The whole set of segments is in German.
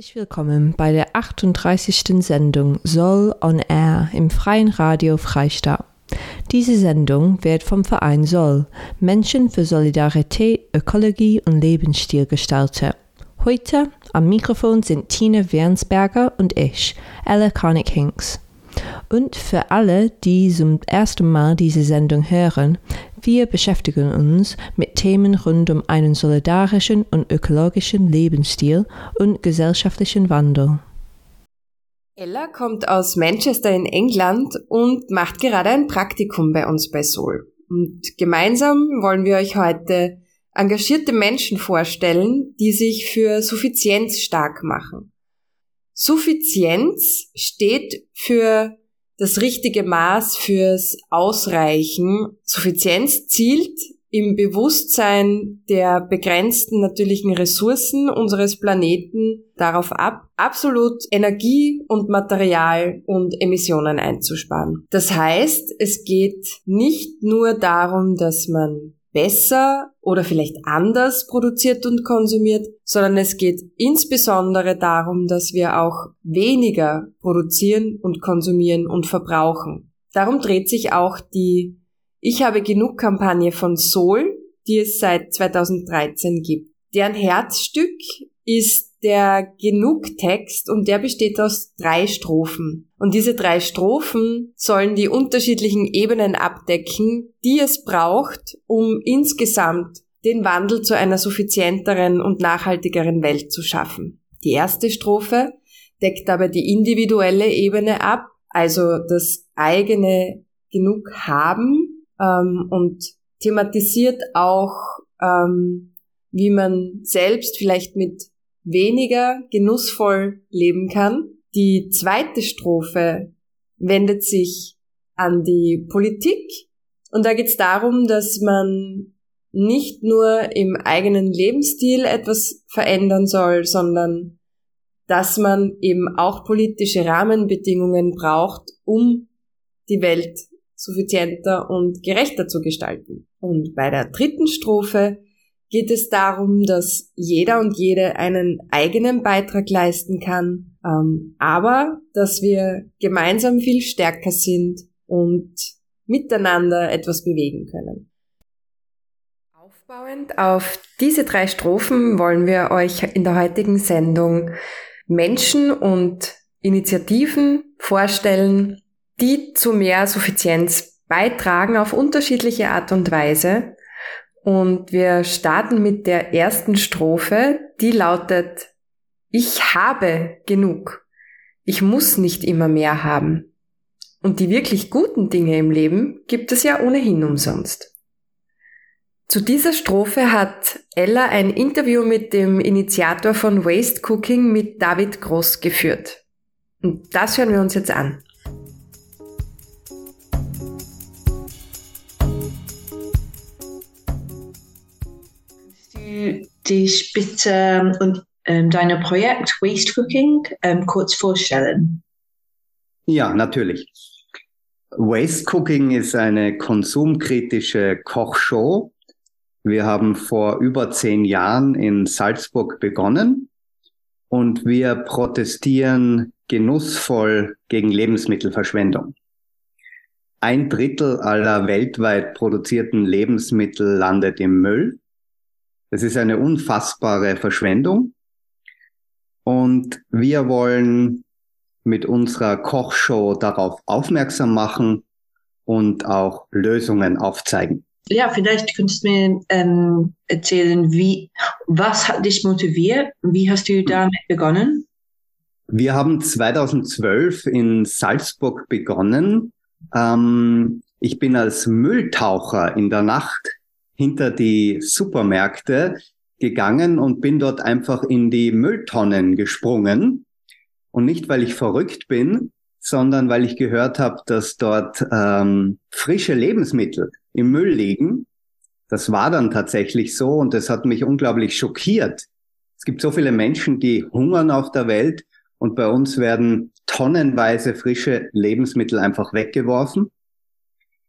Herzlich willkommen bei der 38. Sendung Soul on Air im Freien Radio Freistadt. Diese Sendung wird vom Verein Soll, Menschen für Solidarität, Ökologie und Lebensstil gestaltet. Heute am Mikrofon sind Tina Wernsberger und ich, Ella Koenig-Hinks. Und für alle, die zum ersten Mal diese Sendung hören, wir beschäftigen uns mit Themen rund um einen solidarischen und ökologischen Lebensstil und gesellschaftlichen Wandel. Ella kommt aus Manchester in England und macht gerade ein Praktikum bei uns bei Sol. Und gemeinsam wollen wir euch heute engagierte Menschen vorstellen, die sich für Suffizienz stark machen. Suffizienz steht für das richtige Maß fürs Ausreichen. Suffizienz zielt im Bewusstsein der begrenzten natürlichen Ressourcen unseres Planeten darauf ab, absolut Energie und Material und Emissionen einzusparen. Das heißt, es geht nicht nur darum, dass man besser oder vielleicht anders produziert und konsumiert, sondern es geht insbesondere darum, dass wir auch weniger produzieren und konsumieren und verbrauchen. Darum dreht sich auch die Ich habe genug Kampagne von Sol, die es seit 2013 gibt. Deren Herzstück ist der Genug-Text und der besteht aus drei Strophen. Und diese drei Strophen sollen die unterschiedlichen Ebenen abdecken, die es braucht, um insgesamt den Wandel zu einer suffizienteren und nachhaltigeren Welt zu schaffen. Die erste Strophe deckt aber die individuelle Ebene ab, also das eigene Genug haben ähm, und thematisiert auch, ähm, wie man selbst vielleicht mit weniger genussvoll leben kann. Die zweite Strophe wendet sich an die Politik und da geht es darum, dass man nicht nur im eigenen Lebensstil etwas verändern soll, sondern dass man eben auch politische Rahmenbedingungen braucht, um die Welt suffizienter und gerechter zu gestalten. Und bei der dritten Strophe geht es darum, dass jeder und jede einen eigenen Beitrag leisten kann, ähm, aber dass wir gemeinsam viel stärker sind und miteinander etwas bewegen können. Aufbauend auf diese drei Strophen wollen wir euch in der heutigen Sendung Menschen und Initiativen vorstellen, die zu mehr Suffizienz beitragen auf unterschiedliche Art und Weise und wir starten mit der ersten Strophe, die lautet, ich habe genug. Ich muss nicht immer mehr haben. Und die wirklich guten Dinge im Leben gibt es ja ohnehin umsonst. Zu dieser Strophe hat Ella ein Interview mit dem Initiator von Waste Cooking mit David Gross geführt. Und das hören wir uns jetzt an. Dich bitte und ähm, dein Projekt Waste Cooking ähm, kurz vorstellen? Ja, natürlich. Waste Cooking ist eine konsumkritische Kochshow. Wir haben vor über zehn Jahren in Salzburg begonnen und wir protestieren genussvoll gegen Lebensmittelverschwendung. Ein Drittel aller weltweit produzierten Lebensmittel landet im Müll das ist eine unfassbare Verschwendung. Und wir wollen mit unserer Kochshow darauf aufmerksam machen und auch Lösungen aufzeigen. Ja, vielleicht könntest du mir ähm, erzählen, wie, was hat dich motiviert? Wie hast du damit begonnen? Wir haben 2012 in Salzburg begonnen. Ähm, ich bin als Mülltaucher in der Nacht hinter die Supermärkte gegangen und bin dort einfach in die Mülltonnen gesprungen. Und nicht, weil ich verrückt bin, sondern weil ich gehört habe, dass dort ähm, frische Lebensmittel im Müll liegen. Das war dann tatsächlich so und das hat mich unglaublich schockiert. Es gibt so viele Menschen, die hungern auf der Welt und bei uns werden tonnenweise frische Lebensmittel einfach weggeworfen.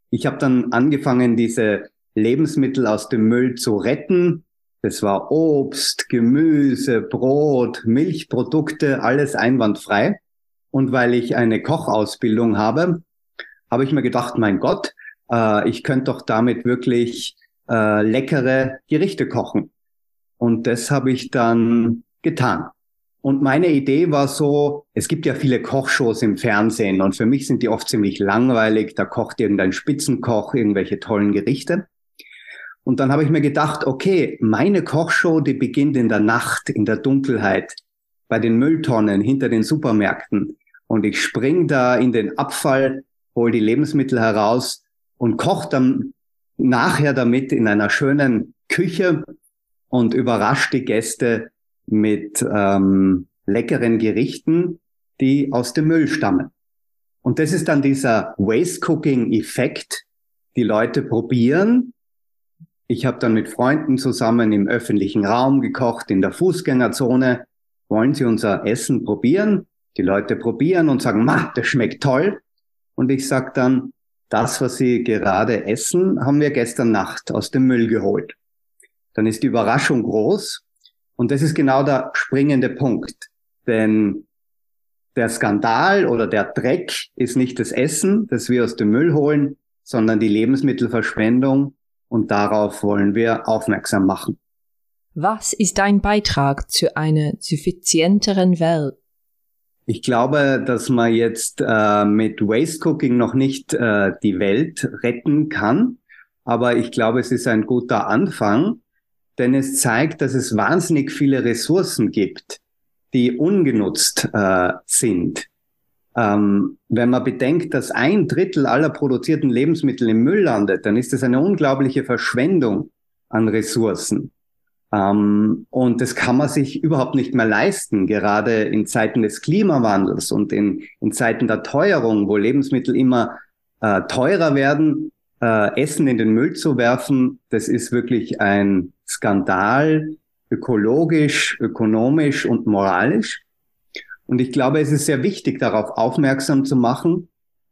Ich habe dann angefangen, diese Lebensmittel aus dem Müll zu retten. Das war Obst, Gemüse, Brot, Milchprodukte, alles einwandfrei. Und weil ich eine Kochausbildung habe, habe ich mir gedacht, mein Gott, äh, ich könnte doch damit wirklich äh, leckere Gerichte kochen. Und das habe ich dann getan. Und meine Idee war so, es gibt ja viele Kochshows im Fernsehen und für mich sind die oft ziemlich langweilig. Da kocht irgendein Spitzenkoch irgendwelche tollen Gerichte. Und dann habe ich mir gedacht, okay, meine Kochshow, die beginnt in der Nacht, in der Dunkelheit, bei den Mülltonnen, hinter den Supermärkten und ich spring da in den Abfall, hol die Lebensmittel heraus und koche dann nachher damit in einer schönen Küche und überrasche die Gäste mit ähm, leckeren Gerichten, die aus dem Müll stammen. Und das ist dann dieser Waste Cooking Effekt. Die Leute probieren. Ich habe dann mit Freunden zusammen im öffentlichen Raum gekocht, in der Fußgängerzone. Wollen Sie unser Essen probieren? Die Leute probieren und sagen, ma, das schmeckt toll. Und ich sage dann, das, was Sie gerade essen, haben wir gestern Nacht aus dem Müll geholt. Dann ist die Überraschung groß. Und das ist genau der springende Punkt. Denn der Skandal oder der Dreck ist nicht das Essen, das wir aus dem Müll holen, sondern die Lebensmittelverschwendung. Und darauf wollen wir aufmerksam machen. Was ist dein Beitrag zu einer suffizienteren Welt? Ich glaube, dass man jetzt äh, mit Waste Cooking noch nicht äh, die Welt retten kann, aber ich glaube, es ist ein guter Anfang, denn es zeigt, dass es wahnsinnig viele Ressourcen gibt, die ungenutzt äh, sind. Ähm, wenn man bedenkt, dass ein Drittel aller produzierten Lebensmittel im Müll landet, dann ist das eine unglaubliche Verschwendung an Ressourcen. Ähm, und das kann man sich überhaupt nicht mehr leisten, gerade in Zeiten des Klimawandels und in, in Zeiten der Teuerung, wo Lebensmittel immer äh, teurer werden, äh, Essen in den Müll zu werfen, das ist wirklich ein Skandal, ökologisch, ökonomisch und moralisch. Und ich glaube, es ist sehr wichtig, darauf aufmerksam zu machen,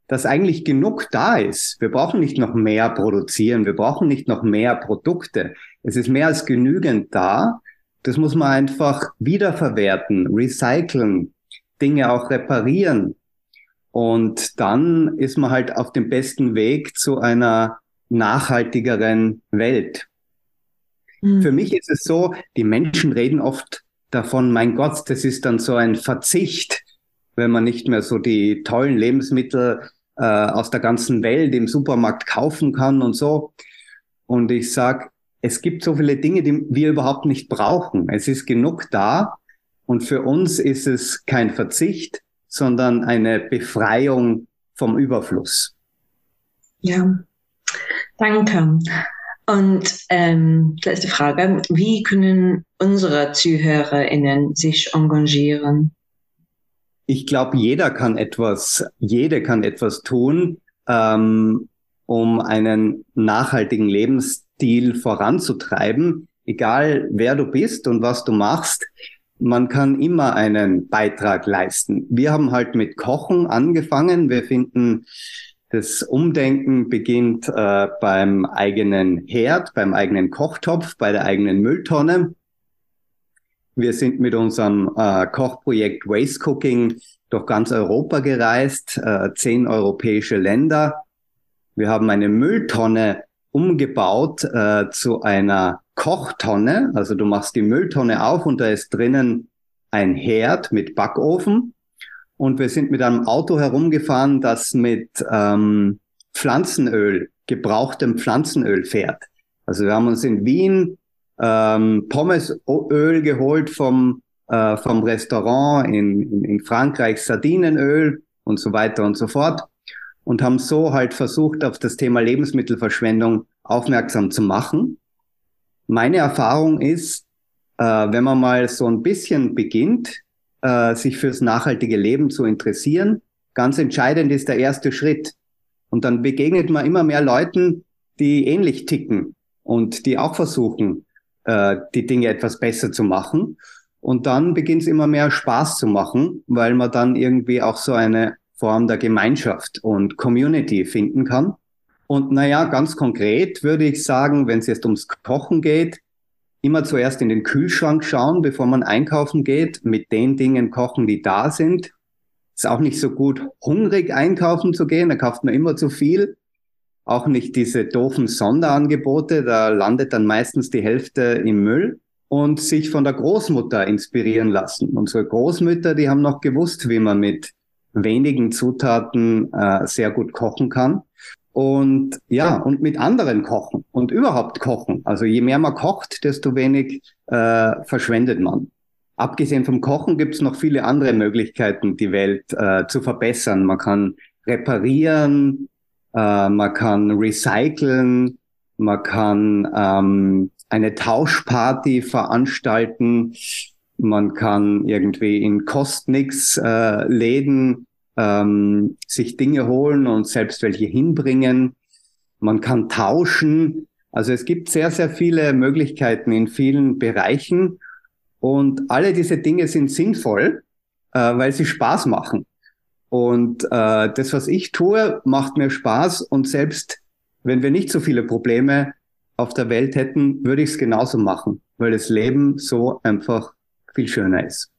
dass eigentlich genug da ist. Wir brauchen nicht noch mehr produzieren, wir brauchen nicht noch mehr Produkte. Es ist mehr als genügend da. Das muss man einfach wiederverwerten, recyceln, Dinge auch reparieren. Und dann ist man halt auf dem besten Weg zu einer nachhaltigeren Welt. Mhm. Für mich ist es so, die Menschen reden oft davon, mein Gott, das ist dann so ein Verzicht, wenn man nicht mehr so die tollen Lebensmittel äh, aus der ganzen Welt im Supermarkt kaufen kann und so. Und ich sag, es gibt so viele Dinge, die wir überhaupt nicht brauchen. Es ist genug da. Und für uns ist es kein Verzicht, sondern eine Befreiung vom Überfluss. Ja, danke. Und ähm, letzte Frage, wie können unsere ZuhörerInnen sich engagieren? ich glaube, jeder kann etwas, jede kann etwas tun, ähm, um einen nachhaltigen Lebensstil voranzutreiben. Egal wer du bist und was du machst, man kann immer einen Beitrag leisten. Wir haben halt mit Kochen angefangen. Wir finden, das Umdenken beginnt äh, beim eigenen Herd, beim eigenen Kochtopf, bei der eigenen Mülltonne. Wir sind mit unserem äh, Kochprojekt Waste Cooking durch ganz Europa gereist, äh, zehn europäische Länder. Wir haben eine Mülltonne umgebaut äh, zu einer Kochtonne. Also du machst die Mülltonne auf und da ist drinnen ein Herd mit Backofen. Und wir sind mit einem Auto herumgefahren, das mit ähm, Pflanzenöl, gebrauchtem Pflanzenöl fährt. Also wir haben uns in Wien ähm, Pommesöl geholt vom, äh, vom Restaurant in, in, in Frankreich, Sardinenöl und so weiter und so fort und haben so halt versucht, auf das Thema Lebensmittelverschwendung aufmerksam zu machen. Meine Erfahrung ist, äh, wenn man mal so ein bisschen beginnt, äh, sich fürs nachhaltige Leben zu interessieren, ganz entscheidend ist der erste Schritt. Und dann begegnet man immer mehr Leuten, die ähnlich ticken und die auch versuchen, äh, die Dinge etwas besser zu machen. Und dann beginnt es immer mehr Spaß zu machen, weil man dann irgendwie auch so eine Form der Gemeinschaft und Community finden kann. Und naja, ganz konkret würde ich sagen, wenn es jetzt ums Kochen geht, immer zuerst in den Kühlschrank schauen, bevor man einkaufen geht, mit den Dingen kochen, die da sind. Ist auch nicht so gut, hungrig einkaufen zu gehen, da kauft man immer zu viel. Auch nicht diese doofen Sonderangebote, da landet dann meistens die Hälfte im Müll. Und sich von der Großmutter inspirieren lassen. Unsere Großmütter, die haben noch gewusst, wie man mit wenigen Zutaten äh, sehr gut kochen kann. Und ja, und mit anderen kochen und überhaupt kochen. Also je mehr man kocht, desto wenig äh, verschwendet man. Abgesehen vom Kochen gibt es noch viele andere Möglichkeiten, die Welt äh, zu verbessern. Man kann reparieren, äh, man kann recyceln, man kann ähm, eine Tauschparty veranstalten, man kann irgendwie in Kostnix äh, Läden ähm, sich Dinge holen und selbst welche hinbringen. Man kann tauschen. Also es gibt sehr, sehr viele Möglichkeiten in vielen Bereichen. Und alle diese Dinge sind sinnvoll, äh, weil sie Spaß machen. Und äh, das, was ich tue, macht mir Spaß. Und selbst wenn wir nicht so viele Probleme auf der Welt hätten, würde ich es genauso machen, weil das Leben so einfach viel schöner ist.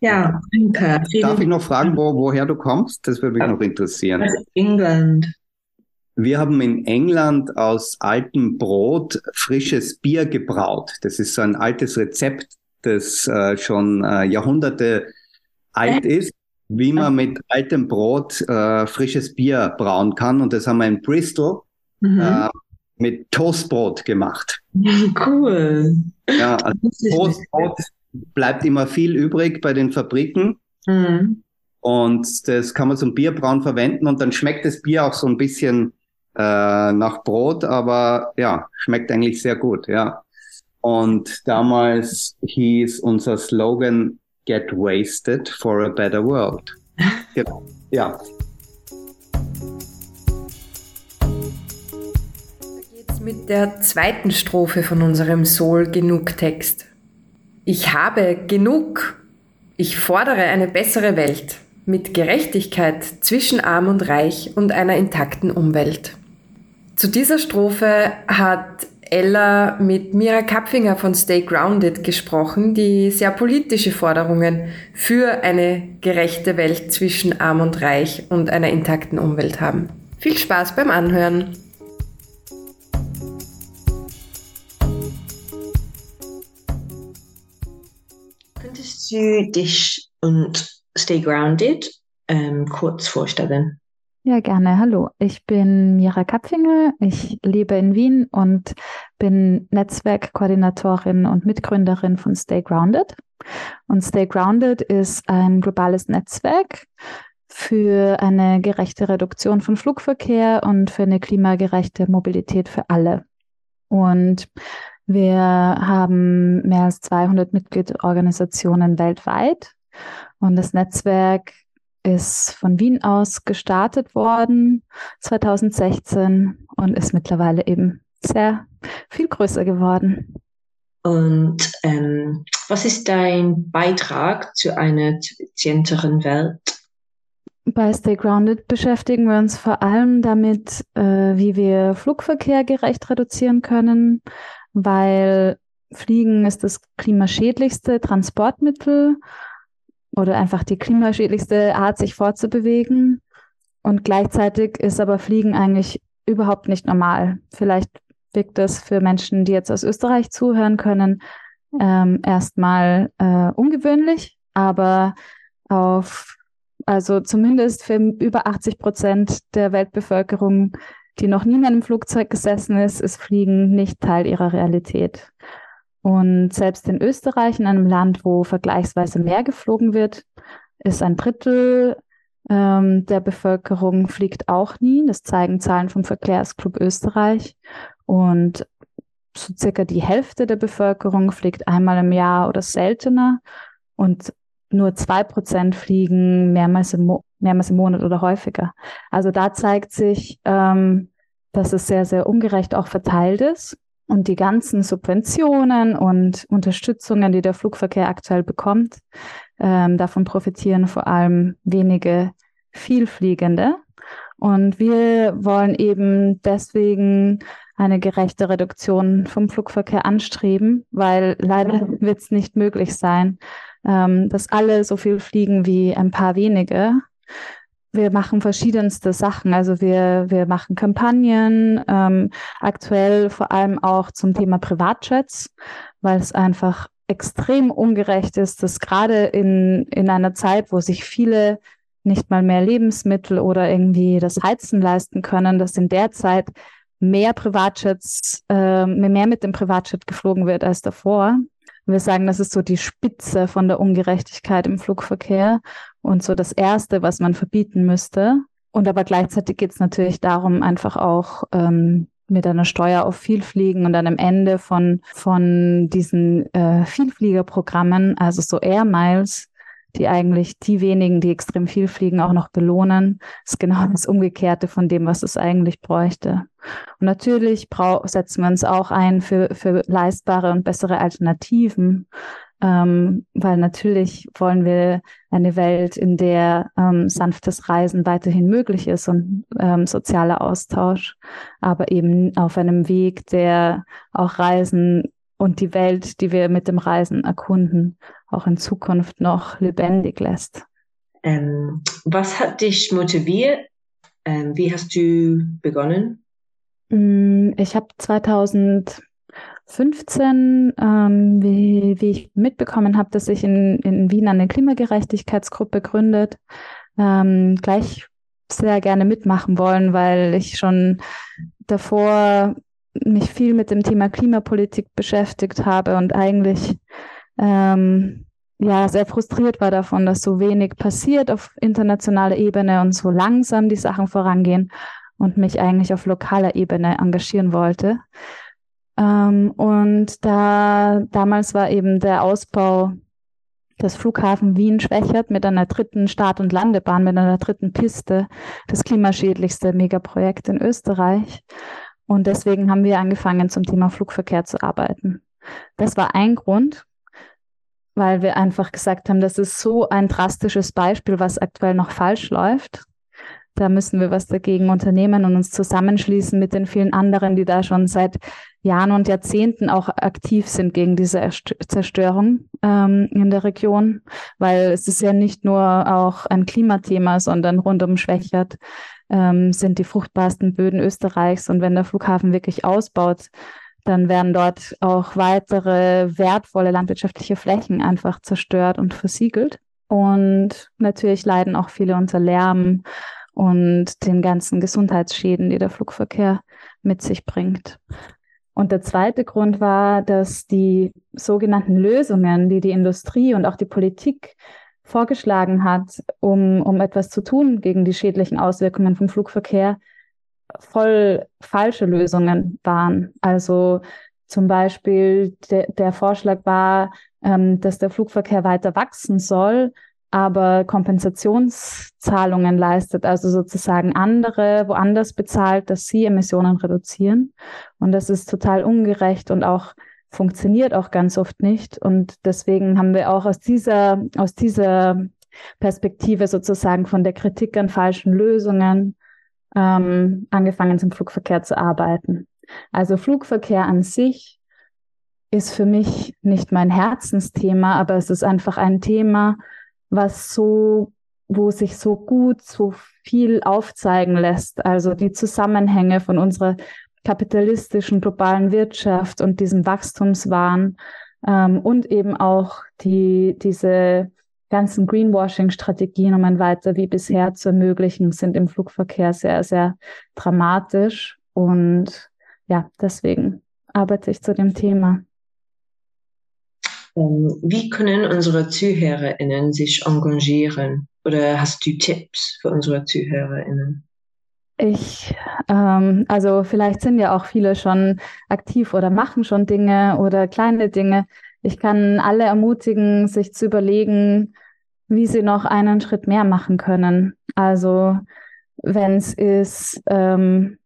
Ja, danke. Darf ich noch fragen, wo, woher du kommst? Das würde mich noch interessieren. Aus England. Wir haben in England aus altem Brot frisches Bier gebraut. Das ist so ein altes Rezept, das äh, schon äh, Jahrhunderte alt ist, wie man mit altem Brot äh, frisches Bier brauen kann. Und das haben wir in Bristol Mhm. äh, mit Toastbrot gemacht. Cool. Ja, also Toastbrot bleibt immer viel übrig bei den Fabriken. Mhm. Und das kann man zum Bierbrauen verwenden und dann schmeckt das Bier auch so ein bisschen äh, nach Brot, aber ja, schmeckt eigentlich sehr gut, ja. Und damals hieß unser Slogan Get wasted for a better world. Genau. Ja. geht's mit der zweiten Strophe von unserem Soul Genug Text. Ich habe genug. Ich fordere eine bessere Welt mit Gerechtigkeit zwischen arm und reich und einer intakten Umwelt. Zu dieser Strophe hat Ella mit Mira Kapfinger von Stay Grounded gesprochen, die sehr politische Forderungen für eine gerechte Welt zwischen arm und reich und einer intakten Umwelt haben. Viel Spaß beim Anhören. Könntest du dich und Stay Grounded ähm, kurz vorstellen? Ja, gerne. Hallo, ich bin Mira Kapfinger. Ich lebe in Wien und bin Netzwerkkoordinatorin und Mitgründerin von Stay Grounded. Und Stay Grounded ist ein globales Netzwerk für eine gerechte Reduktion von Flugverkehr und für eine klimagerechte Mobilität für alle. Und wir haben mehr als 200 Mitgliedsorganisationen weltweit. Und das Netzwerk ist von Wien aus gestartet worden 2016 und ist mittlerweile eben sehr viel größer geworden. Und ähm, was ist dein Beitrag zu einer effizienteren Welt? Bei Stay Grounded beschäftigen wir uns vor allem damit, äh, wie wir Flugverkehr gerecht reduzieren können, weil Fliegen ist das klimaschädlichste Transportmittel oder einfach die klimaschädlichste Art, sich fortzubewegen. Und gleichzeitig ist aber Fliegen eigentlich überhaupt nicht normal. Vielleicht wirkt das für Menschen, die jetzt aus Österreich zuhören können, ähm, erstmal äh, ungewöhnlich, aber auf, also zumindest für über 80 Prozent der Weltbevölkerung, die noch nie in einem Flugzeug gesessen ist, ist Fliegen nicht Teil ihrer Realität. Und selbst in Österreich, in einem Land, wo vergleichsweise mehr geflogen wird, ist ein Drittel ähm, der Bevölkerung fliegt auch nie. Das zeigen Zahlen vom Verkehrsclub Österreich. Und so circa die Hälfte der Bevölkerung fliegt einmal im Jahr oder seltener. Und nur zwei Prozent fliegen mehrmals im mehrmals im Monat oder häufiger. Also da zeigt sich, ähm, dass es sehr, sehr ungerecht auch verteilt ist. Und die ganzen Subventionen und Unterstützungen, die der Flugverkehr aktuell bekommt, ähm, davon profitieren vor allem wenige Vielfliegende. Und wir wollen eben deswegen eine gerechte Reduktion vom Flugverkehr anstreben, weil leider wird es nicht möglich sein, ähm, dass alle so viel fliegen wie ein paar wenige. Wir machen verschiedenste Sachen. Also wir, wir machen Kampagnen, ähm, aktuell vor allem auch zum Thema Privatjets, weil es einfach extrem ungerecht ist, dass gerade in, in einer Zeit, wo sich viele nicht mal mehr Lebensmittel oder irgendwie das Heizen leisten können, dass in der Zeit mehr Privatjets, äh, mehr mit dem Privatjet geflogen wird als davor. Wir sagen, das ist so die Spitze von der Ungerechtigkeit im Flugverkehr und so das Erste, was man verbieten müsste. Und aber gleichzeitig geht es natürlich darum, einfach auch ähm, mit einer Steuer auf Vielfliegen und am Ende von, von diesen äh, Vielfliegerprogrammen, also so Air Miles, die eigentlich die wenigen, die extrem viel fliegen, auch noch belohnen. Ist genau das Umgekehrte von dem, was es eigentlich bräuchte. Und natürlich setzen wir uns auch ein für, für leistbare und bessere Alternativen, ähm, weil natürlich wollen wir eine Welt, in der ähm, sanftes Reisen weiterhin möglich ist und ähm, sozialer Austausch, aber eben auf einem Weg, der auch Reisen und die Welt, die wir mit dem Reisen erkunden, auch in Zukunft noch lebendig lässt. Ähm, was hat dich motiviert? Ähm, wie hast du begonnen? Mm, ich habe 2015, ähm, wie, wie, ich mitbekommen habe, dass sich in, in Wien eine Klimagerechtigkeitsgruppe gründet, ähm, gleich sehr gerne mitmachen wollen, weil ich schon davor mich viel mit dem Thema Klimapolitik beschäftigt habe und eigentlich ähm, ja sehr frustriert war davon, dass so wenig passiert auf internationaler Ebene und so langsam die Sachen vorangehen und mich eigentlich auf lokaler Ebene engagieren wollte. Ähm, und da damals war eben der Ausbau des Flughafen Wien schwächert mit einer dritten Start- und Landebahn, mit einer dritten Piste, das klimaschädlichste Megaprojekt in Österreich. Und deswegen haben wir angefangen, zum Thema Flugverkehr zu arbeiten. Das war ein Grund, weil wir einfach gesagt haben, das ist so ein drastisches Beispiel, was aktuell noch falsch läuft. Da müssen wir was dagegen unternehmen und uns zusammenschließen mit den vielen anderen, die da schon seit Jahren und Jahrzehnten auch aktiv sind gegen diese Zerstörung ähm, in der Region, weil es ist ja nicht nur auch ein Klimathema, sondern rundum Schwächert ähm, sind die fruchtbarsten Böden Österreichs. Und wenn der Flughafen wirklich ausbaut, dann werden dort auch weitere wertvolle landwirtschaftliche Flächen einfach zerstört und versiegelt. Und natürlich leiden auch viele unter Lärm und den ganzen Gesundheitsschäden, die der Flugverkehr mit sich bringt. Und der zweite Grund war, dass die sogenannten Lösungen, die die Industrie und auch die Politik vorgeschlagen hat, um, um etwas zu tun gegen die schädlichen Auswirkungen vom Flugverkehr, voll falsche Lösungen waren. Also zum Beispiel de, der Vorschlag war, ähm, dass der Flugverkehr weiter wachsen soll, aber Kompensationszahlungen leistet, also sozusagen andere woanders bezahlt, dass sie Emissionen reduzieren. Und das ist total ungerecht und auch funktioniert auch ganz oft nicht. Und deswegen haben wir auch aus dieser, aus dieser Perspektive sozusagen von der Kritik an falschen Lösungen ähm, angefangen, zum Flugverkehr zu arbeiten. Also Flugverkehr an sich ist für mich nicht mein Herzensthema, aber es ist einfach ein Thema, was so, wo sich so gut, so viel aufzeigen lässt. Also die Zusammenhänge von unserer kapitalistischen globalen Wirtschaft und diesem Wachstumswahn ähm, und eben auch die, diese ganzen Greenwashing-Strategien, um ein weiter wie bisher zu ermöglichen, sind im Flugverkehr sehr, sehr dramatisch. Und ja, deswegen arbeite ich zu dem Thema. Ähm, wie können unsere ZuhörerInnen sich engagieren? Oder hast du Tipps für unsere ZuhörerInnen? Ich, ähm, also vielleicht sind ja auch viele schon aktiv oder machen schon Dinge oder kleine Dinge. Ich kann alle ermutigen, sich zu überlegen, wie sie noch einen Schritt mehr machen können. Also wenn es ist, ähm,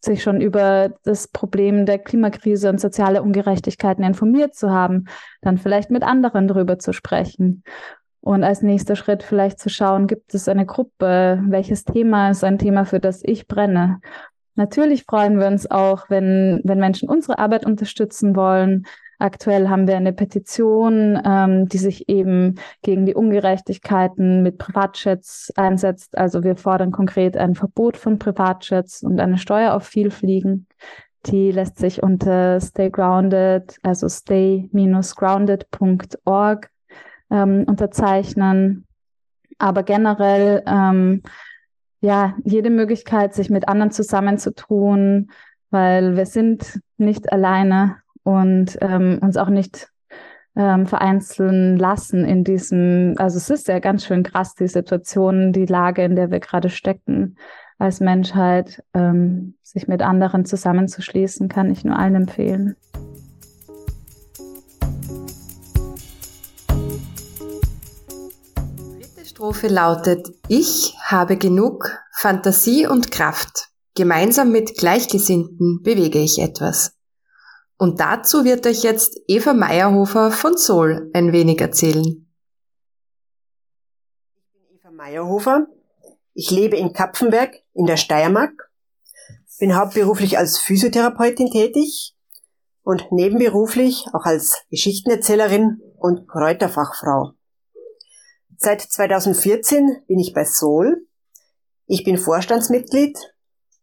sich schon über das Problem der Klimakrise und soziale Ungerechtigkeiten informiert zu haben, dann vielleicht mit anderen darüber zu sprechen. Und als nächster Schritt vielleicht zu schauen, gibt es eine Gruppe, welches Thema ist ein Thema, für das ich brenne. Natürlich freuen wir uns auch, wenn, wenn Menschen unsere Arbeit unterstützen wollen, Aktuell haben wir eine Petition, ähm, die sich eben gegen die Ungerechtigkeiten mit Privatjets einsetzt. Also wir fordern konkret ein Verbot von Privatjets und eine Steuer auf Vielfliegen. Die lässt sich unter Stay Grounded, also stay-grounded.org ähm, unterzeichnen. Aber generell ähm, ja jede Möglichkeit, sich mit anderen zusammenzutun, weil wir sind nicht alleine und ähm, uns auch nicht ähm, vereinzeln lassen in diesem, also es ist ja ganz schön krass, die Situation, die Lage, in der wir gerade stecken als Menschheit, ähm, sich mit anderen zusammenzuschließen, kann ich nur allen empfehlen. dritte Strophe lautet, ich habe genug Fantasie und Kraft. Gemeinsam mit Gleichgesinnten bewege ich etwas. Und dazu wird euch jetzt Eva Meyerhofer von Sol ein wenig erzählen. Ich bin Eva Meyerhofer. Ich lebe in Kapfenberg in der Steiermark, bin hauptberuflich als Physiotherapeutin tätig und nebenberuflich auch als Geschichtenerzählerin und Kräuterfachfrau. Seit 2014 bin ich bei Sol. Ich bin Vorstandsmitglied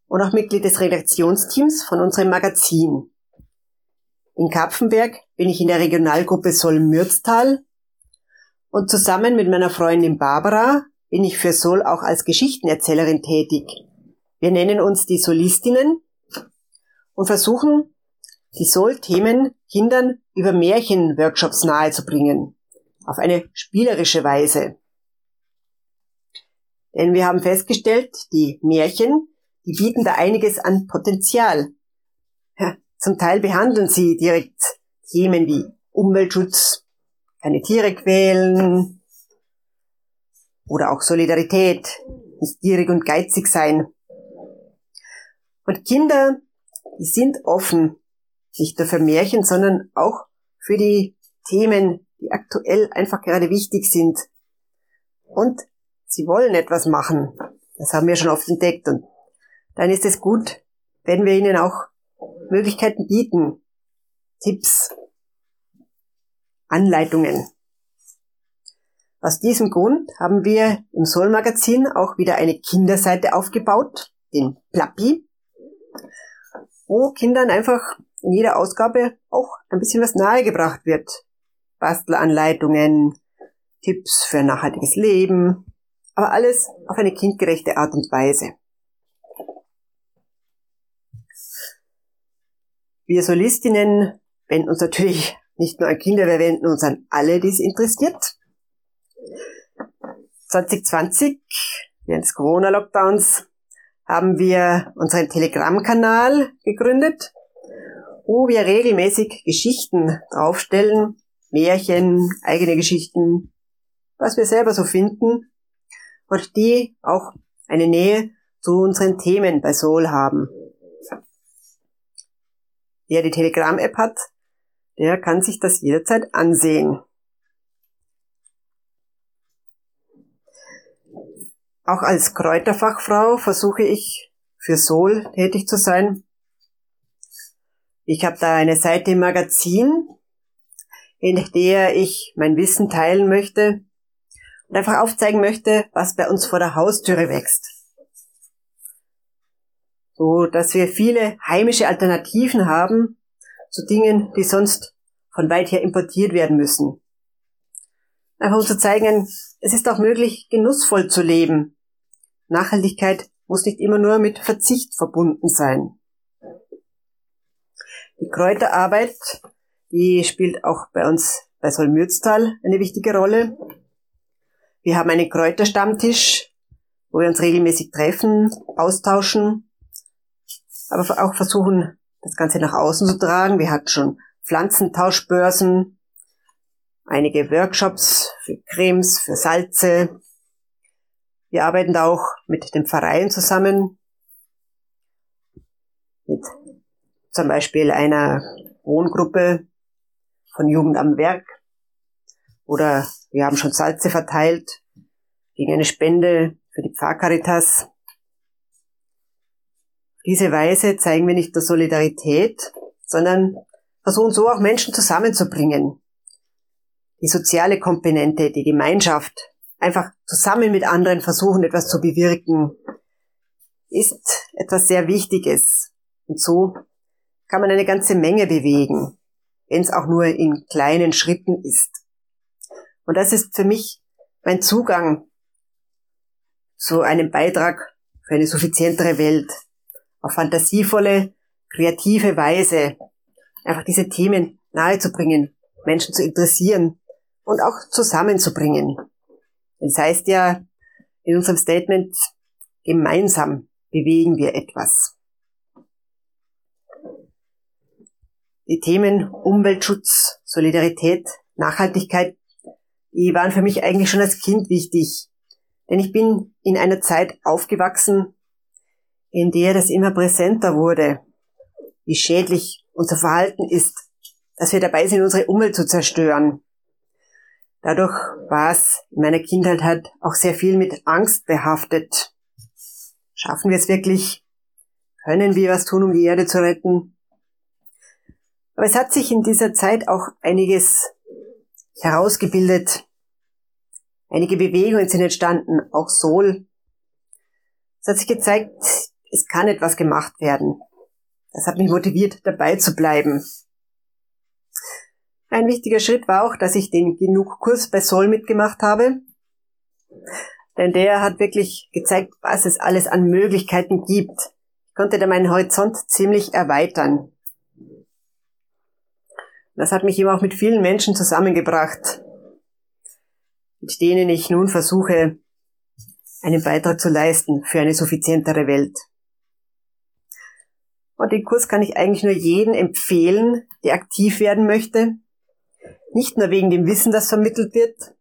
und auch Mitglied des Redaktionsteams von unserem Magazin. In Kapfenberg bin ich in der Regionalgruppe Solm-Mürztal und zusammen mit meiner Freundin Barbara bin ich für Sol auch als Geschichtenerzählerin tätig. Wir nennen uns die Solistinnen und versuchen, die Sol-Themen Kindern über Märchenworkshops nahezubringen. Auf eine spielerische Weise. Denn wir haben festgestellt, die Märchen, die bieten da einiges an Potenzial. Zum Teil behandeln sie direkt Themen wie Umweltschutz, keine Tiere quälen oder auch Solidarität, nicht gierig und geizig sein. Und Kinder, die sind offen, nicht nur für Märchen, sondern auch für die Themen, die aktuell einfach gerade wichtig sind. Und sie wollen etwas machen. Das haben wir schon oft entdeckt. Und dann ist es gut, wenn wir ihnen auch Möglichkeiten bieten. Tipps. Anleitungen. Aus diesem Grund haben wir im Soul Magazin auch wieder eine Kinderseite aufgebaut, den Plappi, wo Kindern einfach in jeder Ausgabe auch ein bisschen was nahegebracht wird. Bastelanleitungen, Tipps für ein nachhaltiges Leben, aber alles auf eine kindgerechte Art und Weise. Wir Solistinnen wenden uns natürlich nicht nur an Kinder, wir wenden uns an alle, die es interessiert. 2020, während des Corona-Lockdowns, haben wir unseren Telegram-Kanal gegründet, wo wir regelmäßig Geschichten draufstellen, Märchen, eigene Geschichten, was wir selber so finden und die auch eine Nähe zu unseren Themen bei Soul haben. Wer die Telegram-App hat, der kann sich das jederzeit ansehen. Auch als Kräuterfachfrau versuche ich für Sol tätig zu sein. Ich habe da eine Seite im Magazin, in der ich mein Wissen teilen möchte und einfach aufzeigen möchte, was bei uns vor der Haustüre wächst so dass wir viele heimische Alternativen haben zu Dingen, die sonst von weit her importiert werden müssen. Einfach um zu zeigen, es ist auch möglich, genussvoll zu leben. Nachhaltigkeit muss nicht immer nur mit Verzicht verbunden sein. Die Kräuterarbeit, die spielt auch bei uns bei Solmürztal eine wichtige Rolle. Wir haben einen Kräuterstammtisch, wo wir uns regelmäßig treffen, austauschen aber auch versuchen, das Ganze nach außen zu tragen. Wir hatten schon Pflanzentauschbörsen. einige Workshops für Cremes, für Salze. Wir arbeiten da auch mit dem Verein zusammen, mit zum Beispiel einer Wohngruppe von Jugend am Werk. Oder wir haben schon Salze verteilt gegen eine Spende für die Pfarrkaritas. Diese Weise zeigen wir nicht nur Solidarität, sondern versuchen so auch Menschen zusammenzubringen. Die soziale Komponente, die Gemeinschaft, einfach zusammen mit anderen versuchen, etwas zu bewirken, ist etwas sehr Wichtiges. Und so kann man eine ganze Menge bewegen, wenn es auch nur in kleinen Schritten ist. Und das ist für mich mein Zugang zu einem Beitrag für eine suffizientere Welt. Auf fantasievolle, kreative Weise einfach diese Themen nahezubringen, Menschen zu interessieren und auch zusammenzubringen. Das heißt ja in unserem Statement, gemeinsam bewegen wir etwas. Die Themen Umweltschutz, Solidarität, Nachhaltigkeit, die waren für mich eigentlich schon als Kind wichtig. Denn ich bin in einer Zeit aufgewachsen, in der das immer präsenter wurde, wie schädlich unser Verhalten ist, dass wir dabei sind, unsere Umwelt zu zerstören. Dadurch war es in meiner Kindheit halt auch sehr viel mit Angst behaftet. Schaffen wir es wirklich? Können wir was tun, um die Erde zu retten? Aber es hat sich in dieser Zeit auch einiges herausgebildet. Einige Bewegungen sind entstanden, auch Sol. Es hat sich gezeigt, es kann etwas gemacht werden. Das hat mich motiviert, dabei zu bleiben. Ein wichtiger Schritt war auch, dass ich den Genug-Kurs bei Sol mitgemacht habe. Denn der hat wirklich gezeigt, was es alles an Möglichkeiten gibt. Ich konnte da meinen Horizont ziemlich erweitern. Das hat mich eben auch mit vielen Menschen zusammengebracht, mit denen ich nun versuche, einen Beitrag zu leisten für eine suffizientere Welt. Und den Kurs kann ich eigentlich nur jedem empfehlen, der aktiv werden möchte. Nicht nur wegen dem Wissen, das vermittelt wird,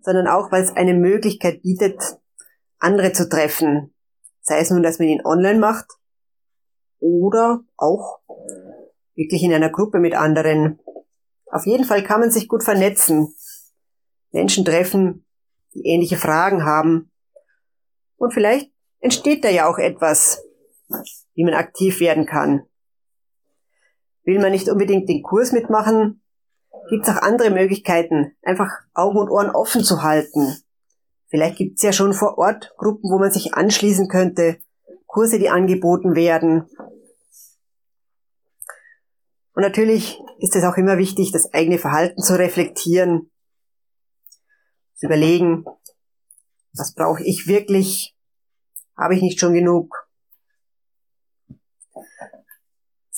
sondern auch, weil es eine Möglichkeit bietet, andere zu treffen. Sei es nun, dass man ihn online macht oder auch wirklich in einer Gruppe mit anderen. Auf jeden Fall kann man sich gut vernetzen, Menschen treffen, die ähnliche Fragen haben. Und vielleicht entsteht da ja auch etwas, wie man aktiv werden kann. Will man nicht unbedingt den Kurs mitmachen, gibt es auch andere Möglichkeiten, einfach Augen und Ohren offen zu halten. Vielleicht gibt es ja schon vor Ort Gruppen, wo man sich anschließen könnte, Kurse, die angeboten werden und natürlich ist es auch immer wichtig, das eigene Verhalten zu reflektieren, zu überlegen, was brauche ich wirklich? Habe ich nicht schon genug?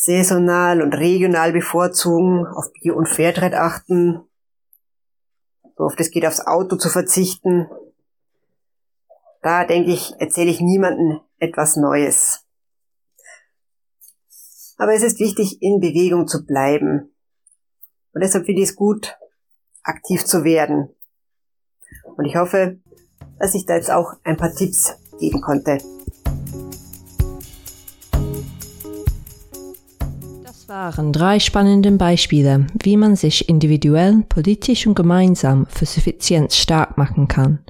Saisonal und regional bevorzugen, auf Bio- und Fairtrade achten, so oft es geht aufs Auto zu verzichten. Da denke ich, erzähle ich niemandem etwas Neues. Aber es ist wichtig, in Bewegung zu bleiben. Und deshalb finde ich es gut, aktiv zu werden. Und ich hoffe, dass ich da jetzt auch ein paar Tipps geben konnte. Waren drei spannende Beispiele, wie man sich individuell, politisch und gemeinsam für Suffizienz stark machen kann.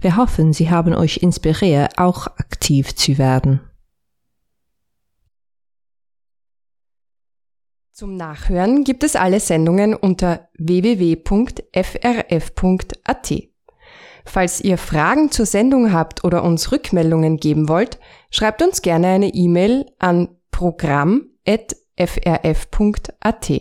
Wir hoffen, Sie haben euch inspiriert, auch aktiv zu werden. Zum Nachhören gibt es alle Sendungen unter www.frf.at. Falls ihr Fragen zur Sendung habt oder uns Rückmeldungen geben wollt, schreibt uns gerne eine E-Mail an programm.frf.at.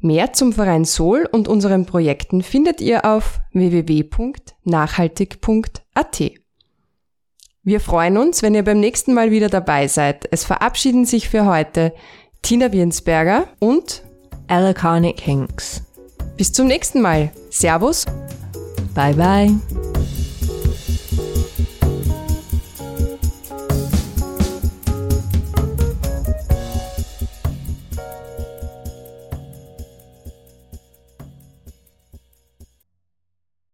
Mehr zum Verein Sol und unseren Projekten findet ihr auf www.nachhaltig.at. Wir freuen uns, wenn ihr beim nächsten Mal wieder dabei seid. Es verabschieden sich für heute Tina Wiensberger und Ella Carnick Hinks. Bis zum nächsten Mal. Servus. Bye bye.